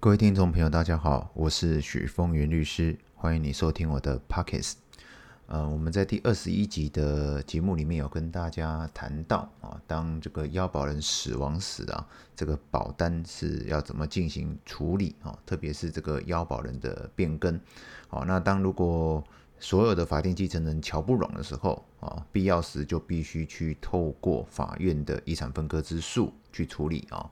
各位听众朋友，大家好，我是许峰源律师，欢迎你收听我的 Podcast。呃，我们在第二十一集的节目里面有跟大家谈到啊，当这个要保人死亡时啊，这个保单是要怎么进行处理啊？特别是这个腰保人的变更。好，那当如果所有的法定继承人乔不拢的时候啊，必要时就必须去透过法院的遗产分割之诉去处理啊。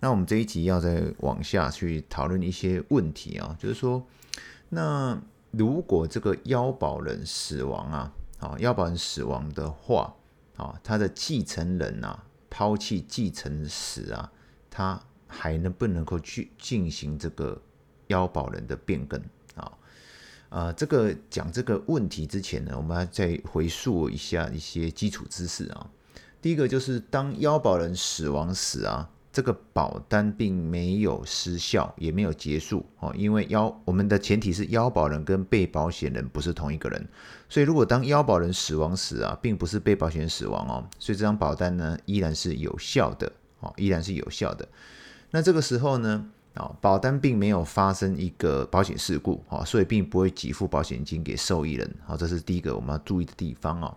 那我们这一集要再往下去讨论一些问题啊，就是说，那如果这个腰保人死亡啊，啊，腰保人死亡的话，啊，他的继承人啊抛弃继承时啊，他还能不能够去进行这个腰保人的变更啊？呃，这个讲这个问题之前呢，我们要再回溯一下一些基础知识啊。第一个就是当腰保人死亡时啊。这个保单并没有失效，也没有结束哦，因为要我们的前提是要保人跟被保险人不是同一个人，所以如果当要保人死亡时啊，并不是被保险人死亡哦，所以这张保单呢依然是有效的哦，依然是有效的。那这个时候呢，啊，保单并没有发生一个保险事故啊，所以并不会给付保险金给受益人，好，这是第一个我们要注意的地方哦。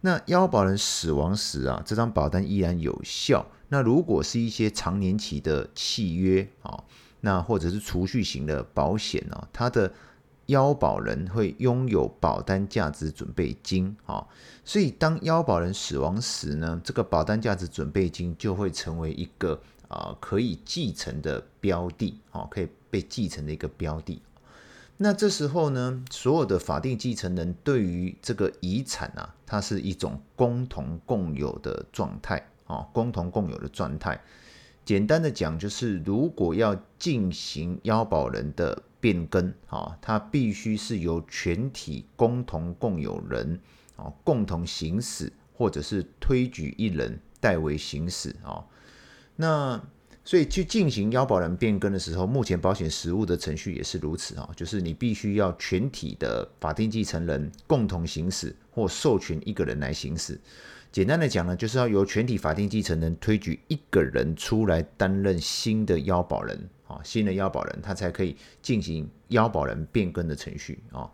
那要保人死亡时啊，这张保单依然有效。那如果是一些长年期的契约啊，那或者是储蓄型的保险呢，它的腰保人会拥有保单价值准备金啊，所以当腰保人死亡时呢，这个保单价值准备金就会成为一个啊可以继承的标的啊，可以被继承的一个标的。那这时候呢，所有的法定继承人对于这个遗产啊，它是一种共同共有的状态。啊，共同共有的状态，简单的讲就是，如果要进行腰保人的变更，啊，它必须是由全体共同共有人啊共同行使，或者是推举一人代为行使啊。那所以去进行腰保人变更的时候，目前保险实务的程序也是如此啊，就是你必须要全体的法定继承人共同行使，或授权一个人来行使。简单的讲呢，就是要由全体法定继承人推举一个人出来担任新的腰保人啊，新的腰保人他才可以进行腰保人变更的程序啊。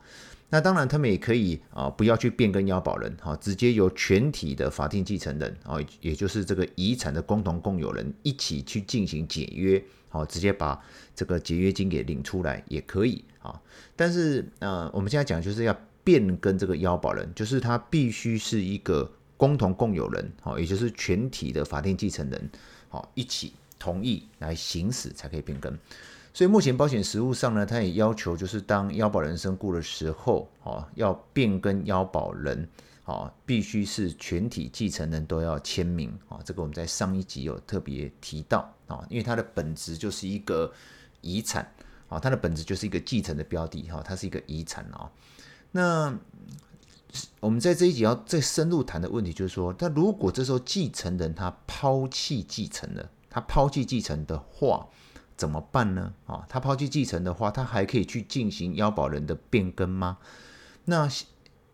那当然，他们也可以啊，不要去变更要保人哈，直接由全体的法定继承人啊，也就是这个遗产的共同共有人一起去进行解约，好，直接把这个解约金给领出来也可以啊。但是呃，我们现在讲就是要变更这个要保人，就是他必须是一个。共同共有人，好，也就是全体的法定继承人，好，一起同意来行使才可以变更。所以目前保险实务上呢，它也要求就是当腰保人身故的时候，哦，要变更腰保人，哦，必须是全体继承人都要签名，啊，这个我们在上一集有特别提到，啊，因为它的本质就是一个遗产，啊，它的本质就是一个继承的标的，哈，它是一个遗产啊，那。我们在这一集要再深入谈的问题就是说，那如果这时候继承人他抛弃继承了，他抛弃继承的话怎么办呢？啊，他抛弃继承的话，他还可以去进行腰保人的变更吗？那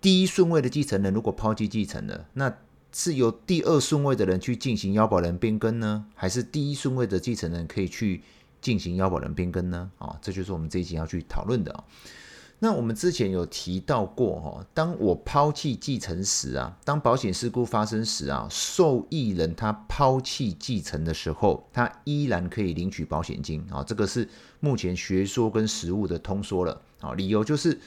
第一顺位的继承人如果抛弃继承了，那是由第二顺位的人去进行腰保人变更呢，还是第一顺位的继承人可以去进行腰保人变更呢？啊，这就是我们这一集要去讨论的啊。那我们之前有提到过哈，当我抛弃继承时啊，当保险事故发生时啊，受益人他抛弃继承的时候，他依然可以领取保险金啊，这个是目前学说跟实务的通说了啊。理由就是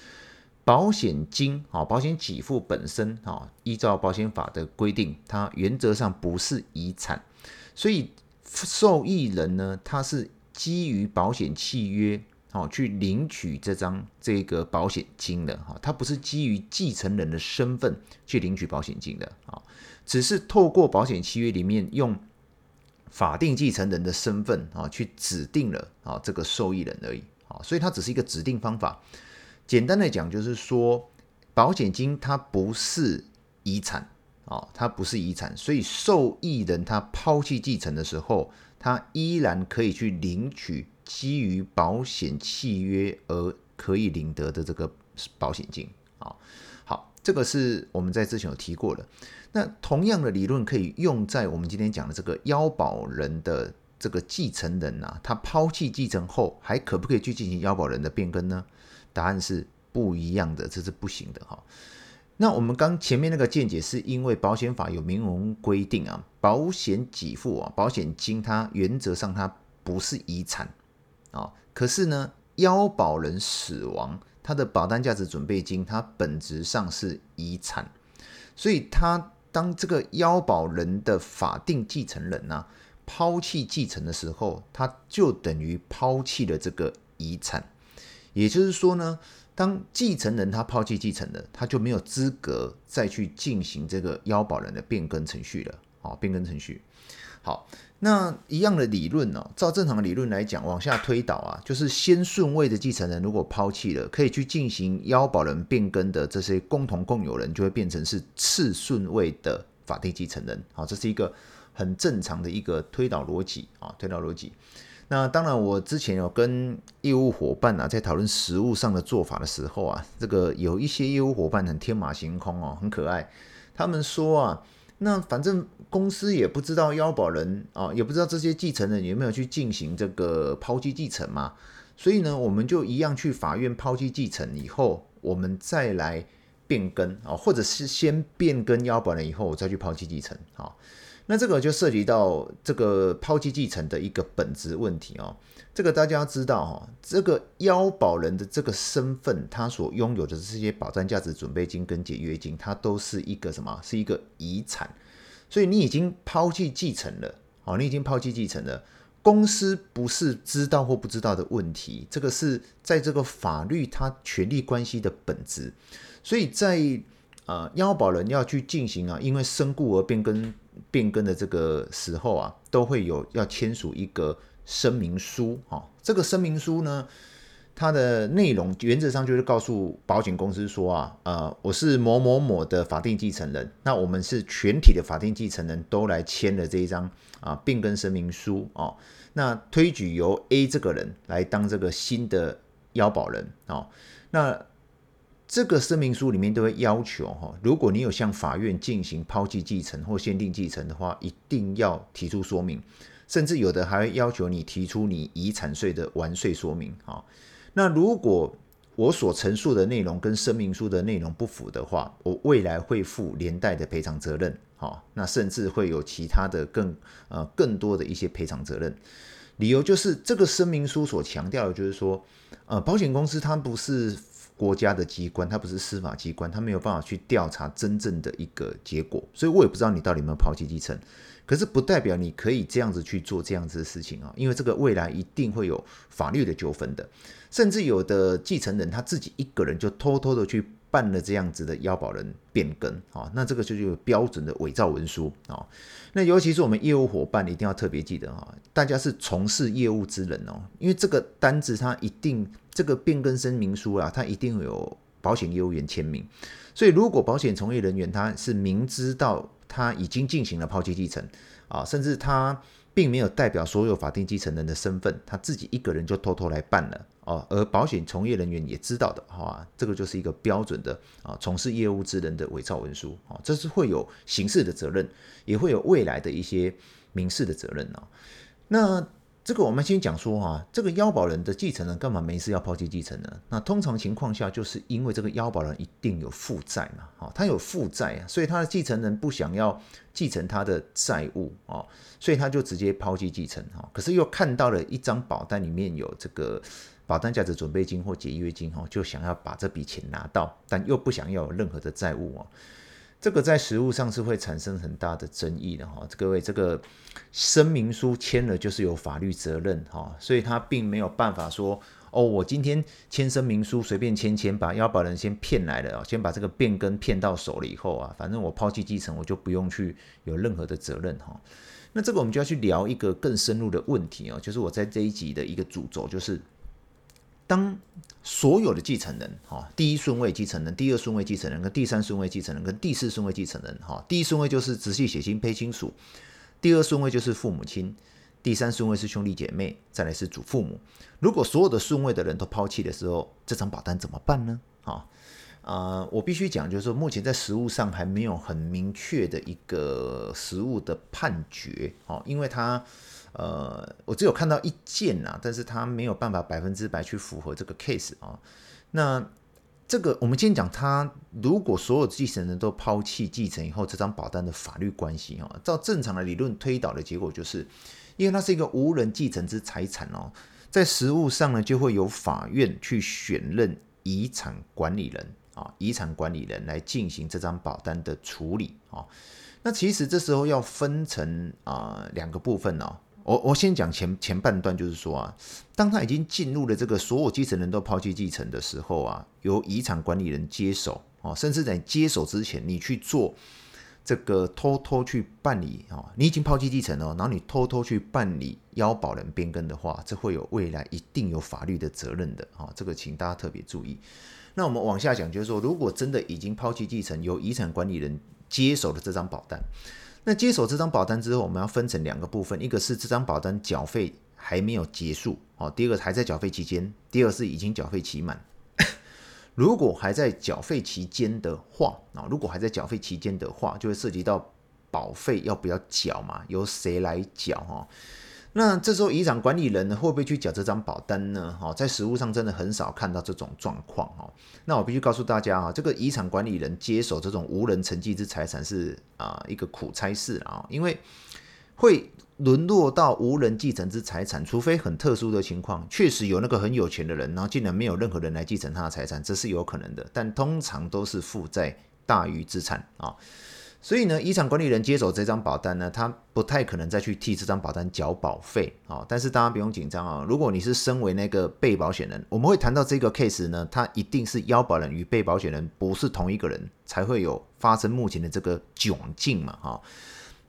保险金啊，保险给付本身啊，依照保险法的规定，它原则上不是遗产，所以受益人呢，他是基于保险契约。好，去领取这张这个保险金的哈，它不是基于继承人的身份去领取保险金的啊，只是透过保险契约里面用法定继承人的身份啊去指定了啊这个受益人而已啊，所以它只是一个指定方法。简单的讲，就是说保险金它不是遗产啊，它不是遗产，所以受益人他抛弃继承的时候，他依然可以去领取。基于保险契约而可以领得的这个保险金啊，好，这个是我们在之前有提过的。那同样的理论可以用在我们今天讲的这个腰保人的这个继承人啊，他抛弃继承后，还可不可以去进行腰保人的变更呢？答案是不一样的，这是不行的哈。那我们刚前面那个见解，是因为保险法有明文规定啊，保险给付啊，保险金它原则上它不是遗产啊，可是呢，腰保人死亡，他的保单价值准备金它本质上是遗产，所以他当这个腰保人的法定继承人呢、抛弃继承的时候，他就等于抛弃了这个遗产，也就是说呢。当继承人他抛弃继承的，他就没有资格再去进行这个腰保人的变更程序了。好，变更程序。好，那一样的理论呢？照正常的理论来讲，往下推导啊，就是先顺位的继承人如果抛弃了，可以去进行腰保人变更的这些共同共有人，就会变成是次顺位的法定继承人。好，这是一个很正常的一个推导逻辑啊，推导逻辑。那当然，我之前有跟业务伙伴啊，在讨论实务上的做法的时候啊，这个有一些业务伙伴很天马行空哦，很可爱。他们说啊，那反正公司也不知道腰保人啊，也不知道这些继承人有没有去进行这个抛弃继承嘛，所以呢，我们就一样去法院抛弃继承以后，我们再来变更啊，或者是先变更腰保人以后，我再去抛弃继承啊。那这个就涉及到这个抛弃继承的一个本质问题哦。这个大家要知道哈，这个腰保人的这个身份，他所拥有的这些保障价值准备金跟解约金，它都是一个什么？是一个遗产。所以你已经抛弃继承了，哦，你已经抛弃继承了。公司不是知道或不知道的问题，这个是在这个法律它权利关系的本质。所以在呃腰保人要去进行啊，因为身故而变更。变更的这个时候啊，都会有要签署一个声明书啊。这个声明书呢，它的内容原则上就是告诉保险公司说啊，呃，我是某某某的法定继承人，那我们是全体的法定继承人都来签了这一张啊变更声明书啊。那推举由 A 这个人来当这个新的腰保人啊，那。这个声明书里面都会要求哈，如果你有向法院进行抛弃继承或限定继承的话，一定要提出说明，甚至有的还会要求你提出你遗产税的完税说明啊。那如果我所陈述的内容跟声明书的内容不符的话，我未来会负连带的赔偿责任，好，那甚至会有其他的更呃更多的一些赔偿责任。理由就是这个声明书所强调的就是说，呃，保险公司它不是。国家的机关，它不是司法机关，它没有办法去调查真正的一个结果，所以我也不知道你到底有没有抛弃继承。可是不代表你可以这样子去做这样子的事情啊，因为这个未来一定会有法律的纠纷的，甚至有的继承人他自己一个人就偷偷的去办了这样子的要保人变更啊，那这个就是有标准的伪造文书啊。那尤其是我们业务伙伴一定要特别记得啊，大家是从事业务之人哦，因为这个单子它一定。这个变更声明书啊，它一定有保险业务员签名，所以如果保险从业人员他是明知道他已经进行了抛弃继承啊，甚至他并没有代表所有法定继承人的身份，他自己一个人就偷偷来办了哦，而保险从业人员也知道的，好啊，这个就是一个标准的啊从事业务之人的伪造文书啊，这是会有刑事的责任，也会有未来的一些民事的责任啊，那。这个我们先讲说哈，这个腰保人的继承人干嘛没事要抛弃继承呢？那通常情况下，就是因为这个腰保人一定有负债嘛，哈，他有负债啊，所以他的继承人不想要继承他的债务啊，所以他就直接抛弃继承哈。可是又看到了一张保单里面有这个保单价值准备金或解约金哈，就想要把这笔钱拿到，但又不想要有任何的债务啊。这个在实务上是会产生很大的争议的哈，各位，这个声明书签了就是有法律责任哈，所以他并没有办法说哦，我今天签声明书随便签签，把要保人先骗来了，先把这个变更骗到手了以后啊，反正我抛弃继承我就不用去有任何的责任哈。那这个我们就要去聊一个更深入的问题哦，就是我在这一集的一个主轴就是。当所有的继承人，哈，第一顺位继承人、第二顺位继承人、跟第三顺位继承人、跟第四顺位继承人，哈，第一顺位就是直系血亲卑亲属，第二顺位就是父母亲，第三顺位是兄弟姐妹，再来是祖父母。如果所有的顺位的人都抛弃的时候，这张保单怎么办呢？啊，呃，我必须讲，就是说目前在实务上还没有很明确的一个实务的判决，哦，因为它。呃，我只有看到一件呐，但是他没有办法百分之百去符合这个 case 啊。那这个我们今天讲，他如果所有继承人都抛弃继承以后，这张保单的法律关系啊，照正常的理论推导的结果就是，因为它是一个无人继承之财产哦，在实务上呢，就会由法院去选任遗产管理人啊，遗产管理人来进行这张保单的处理啊。那其实这时候要分成啊两个部分哦。我我先讲前前半段，就是说啊，当他已经进入了这个所有继承人都抛弃继承的时候啊，由遗产管理人接手哦，甚至在接手之前，你去做这个偷偷去办理啊，你已经抛弃继承了，然后你偷偷去办理要保人变更的话，这会有未来一定有法律的责任的啊，这个请大家特别注意。那我们往下讲，就是说，如果真的已经抛弃继承，由遗产管理人接手的这张保单，那接手这张保单之后，我们要分成两个部分，一个是这张保单缴费还没有结束，哦，第二个还在缴费期间，第二是已经缴费期满。如果还在缴费期间的话，啊，如果还在缴费期间的话，就会涉及到保费要不要缴嘛，由谁来缴哈？那这时候遗产管理人呢，会不会去缴这张保单呢？哈，在实务上真的很少看到这种状况哦。那我必须告诉大家啊，这个遗产管理人接手这种无人承继之财产是啊一个苦差事啊，因为会沦落到无人继承之财产，除非很特殊的情况，确实有那个很有钱的人，然后竟然没有任何人来继承他的财产，这是有可能的，但通常都是负债大于资产啊。所以呢，遗产管理人接手这张保单呢，他不太可能再去替这张保单缴保费啊。但是大家不用紧张啊，如果你是身为那个被保险人，我们会谈到这个 case 呢，它一定是腰保人与被保险人不是同一个人，才会有发生目前的这个窘境嘛，哈。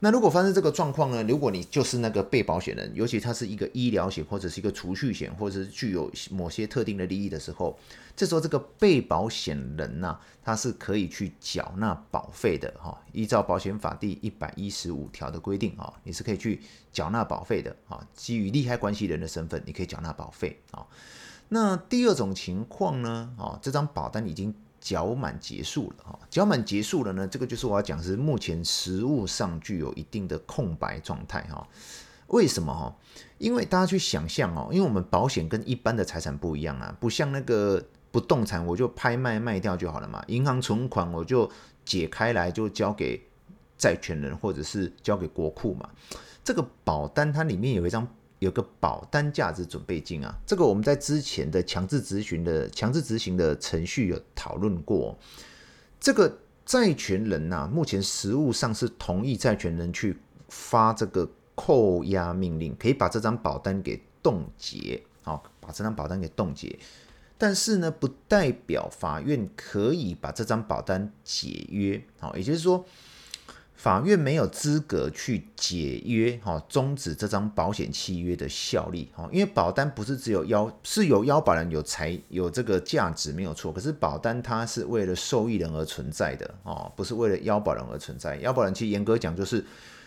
那如果发生这个状况呢？如果你就是那个被保险人，尤其它是一个医疗险或者是一个储蓄险，或者是具有某些特定的利益的时候，这时候这个被保险人呐、他是可以去缴纳保费的哈。依照保险法第一百一十五条的规定啊，你是可以去缴纳保费的啊。基于利害关系人的身份，你可以缴纳保费啊。那第二种情况呢？啊，这张保单已经。缴满结束了哈，缴满结束了呢，这个就是我要讲是目前实物上具有一定的空白状态哈。为什么哈？因为大家去想象哦，因为我们保险跟一般的财产不一样啊，不像那个不动产，我就拍卖卖掉就好了嘛。银行存款我就解开来就交给债权人或者是交给国库嘛。这个保单它里面有一张。有个保单价值准备金啊，这个我们在之前的强制执行的强制执行的程序有讨论过。这个债权人呐，目前实务上是同意债权人去发这个扣押命令，可以把这张保单给冻结，好，把这张保单给冻结。但是呢，不代表法院可以把这张保单解约，好，也就是说。法院没有资格去解约，哈，终止这张保险契约的效力，哈，因为保单不是只有要是有要保人有才有这个价值没有错，可是保单它是为了受益人而存在的，哦，不是为了要保人而存在。要保人其实严格讲就是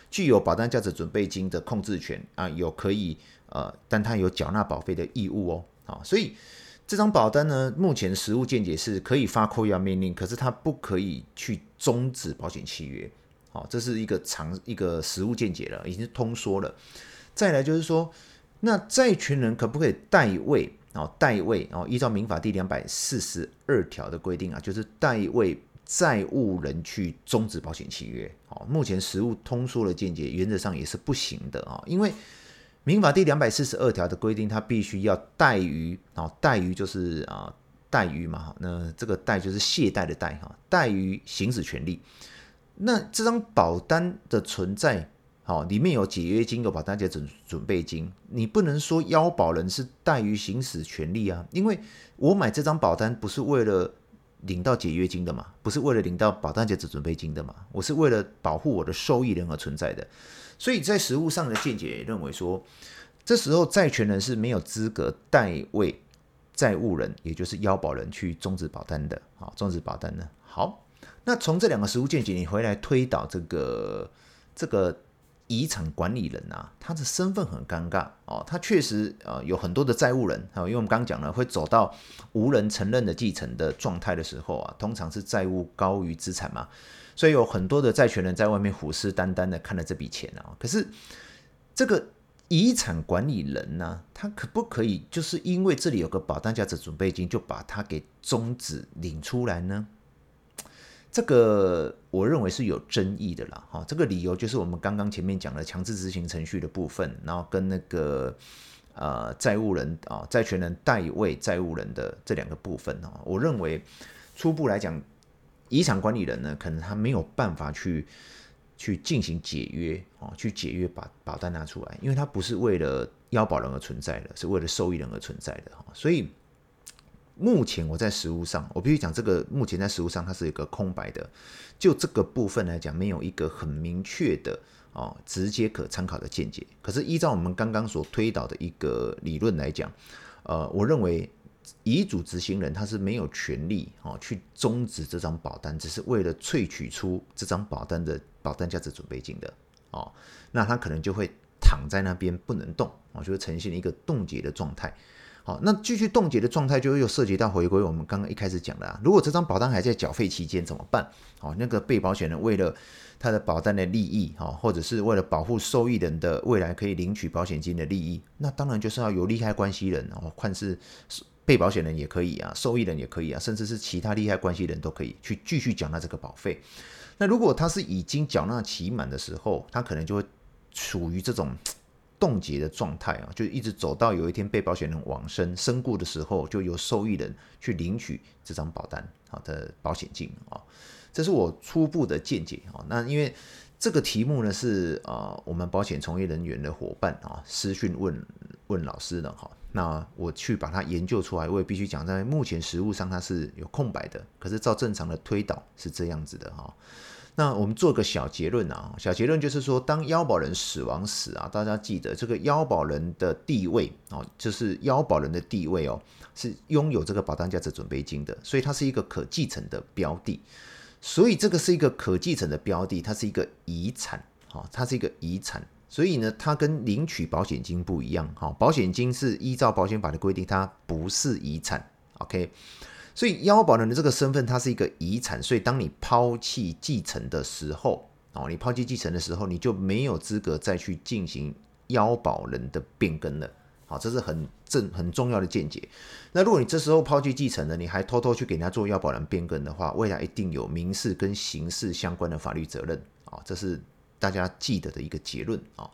具有保单价值准备金的控制权啊，有可以呃，但它有缴纳保费的义务哦，啊，所以这张保单呢，目前实务见解是可以发扣押命令，可是它不可以去终止保险契约。好，这是一个常一个实务见解了，已经是通说了。再来就是说，那债权人可不可以代位？哦，代位哦，依照民法第两百四十二条的规定啊，就是代位债务人去终止保险契约。哦，目前实务通说的见解，原则上也是不行的啊，因为民法第两百四十二条的规定，它必须要代于啊，代于就是啊，代于嘛，那这个代就是懈怠的怠哈，代于行使权利。那这张保单的存在，好，里面有解约金，有保单价值准备金，你不能说腰保人是怠于行使权利啊，因为我买这张保单不是为了领到解约金的嘛，不是为了领到保单价值准备金的嘛，我是为了保护我的受益人而存在的，所以在实务上的见解也认为说，这时候债权人是没有资格代为债务人，也就是腰保人去终止保单的，好，终止保单呢，好。那从这两个实务见解，你回来推导这个这个遗产管理人啊，他的身份很尴尬哦，他确实呃有很多的债务人啊，因为我们刚刚讲了，会走到无人承认的继承的状态的时候啊，通常是债务高于资产嘛，所以有很多的债权人在外面虎视眈眈的看着这笔钱啊，可是这个遗产管理人呢，他可不可以就是因为这里有个保单价值准备金，就把它给终止领出来呢？这个我认为是有争议的啦。哈，这个理由就是我们刚刚前面讲的强制执行程序的部分，然后跟那个呃债务人啊债权人代位债务人的这两个部分啊，我认为初步来讲，遗产管理人呢，可能他没有办法去去进行解约啊，去解约把保单拿出来，因为他不是为了要保人而存在的，是为了受益人而存在的哈，所以。目前我在实务上，我必须讲这个，目前在实务上它是一个空白的，就这个部分来讲，没有一个很明确的哦，直接可参考的见解。可是依照我们刚刚所推导的一个理论来讲，呃，我认为遗嘱执行人他是没有权利哦去终止这张保单，只是为了萃取出这张保单的保单价值准备金的哦，那他可能就会躺在那边不能动哦，就会呈现一个冻结的状态。好，那继续冻结的状态就又涉及到回归我们刚刚一开始讲的啊，如果这张保单还在缴费期间怎么办？哦，那个被保险人为了他的保单的利益，哈，或者是为了保护受益人的未来可以领取保险金的利益，那当然就是要有利害关系人哦，看是被保险人也可以啊，受益人也可以啊，甚至是其他利害关系人都可以去继续缴纳这个保费。那如果他是已经缴纳期满的时候，他可能就会处于这种。冻结的状态啊，就一直走到有一天被保险人往生身故的时候，就由受益人去领取这张保单好的保险金啊，这是我初步的见解啊。那因为这个题目呢是啊，我们保险从业人员的伙伴啊私讯问问老师的哈，那我去把它研究出来，我也必须讲，在目前实务上它是有空白的，可是照正常的推导是这样子的哈。那我们做个小结论啊，小结论就是说，当腰保人死亡时啊，大家记得这个腰保人的地位哦，就是腰保人的地位哦，是拥有这个保单价值准备金的，所以它是一个可继承的标的，所以这个是一个可继承的标的，它是一个遗产，哈，它是一个遗产，所以呢，它跟领取保险金不一样，哈，保险金是依照保险法的规定，它不是遗产，OK。所以腰保人的这个身份，它是一个遗产，所以当你抛弃继承的时候，哦，你抛弃继承的时候，你就没有资格再去进行腰保人的变更了，好，这是很正很重要的见解。那如果你这时候抛弃继承了，你还偷偷去给人家做腰保人变更的话，未来一定有民事跟刑事相关的法律责任，啊，这是大家记得的一个结论啊。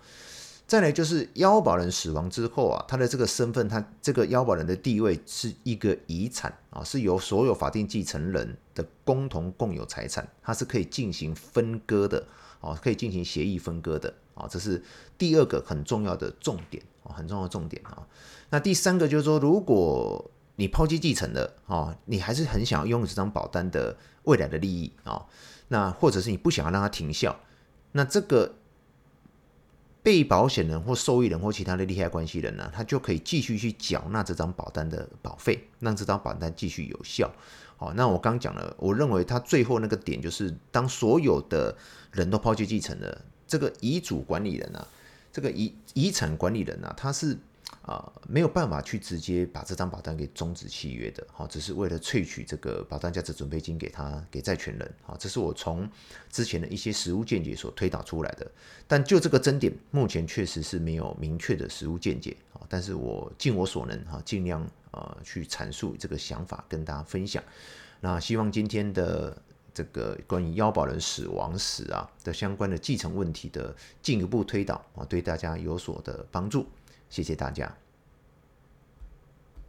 再来就是腰保人死亡之后啊，他的这个身份，他这个腰保人的地位是一个遗产啊，是由所有法定继承人的共同共有财产，它是可以进行分割的啊，可以进行协议分割的啊，这是第二个很重要的重点啊，很重要的重点啊。那第三个就是说，如果你抛弃继承了啊，你还是很想要拥有这张保单的未来的利益啊，那或者是你不想要让它停效，那这个。被保险人或受益人或其他的利害关系人呢，他就可以继续去缴纳这张保单的保费，让这张保单继续有效。好，那我刚讲了，我认为他最后那个点就是，当所有的人都抛弃继承了，这个遗嘱管理人啊，这个遗遗产管理人啊，他是。啊，没有办法去直接把这张保单给终止契约的，好，只是为了萃取这个保单价值准备金给他给债权人，好，这是我从之前的一些实务见解所推导出来的。但就这个争点，目前确实是没有明确的实务见解，啊，但是我尽我所能，哈，尽量啊去阐述这个想法跟大家分享。那希望今天的这个关于腰保人死亡时啊的相关的继承问题的进一步推导啊，对大家有所的帮助。谢谢大家。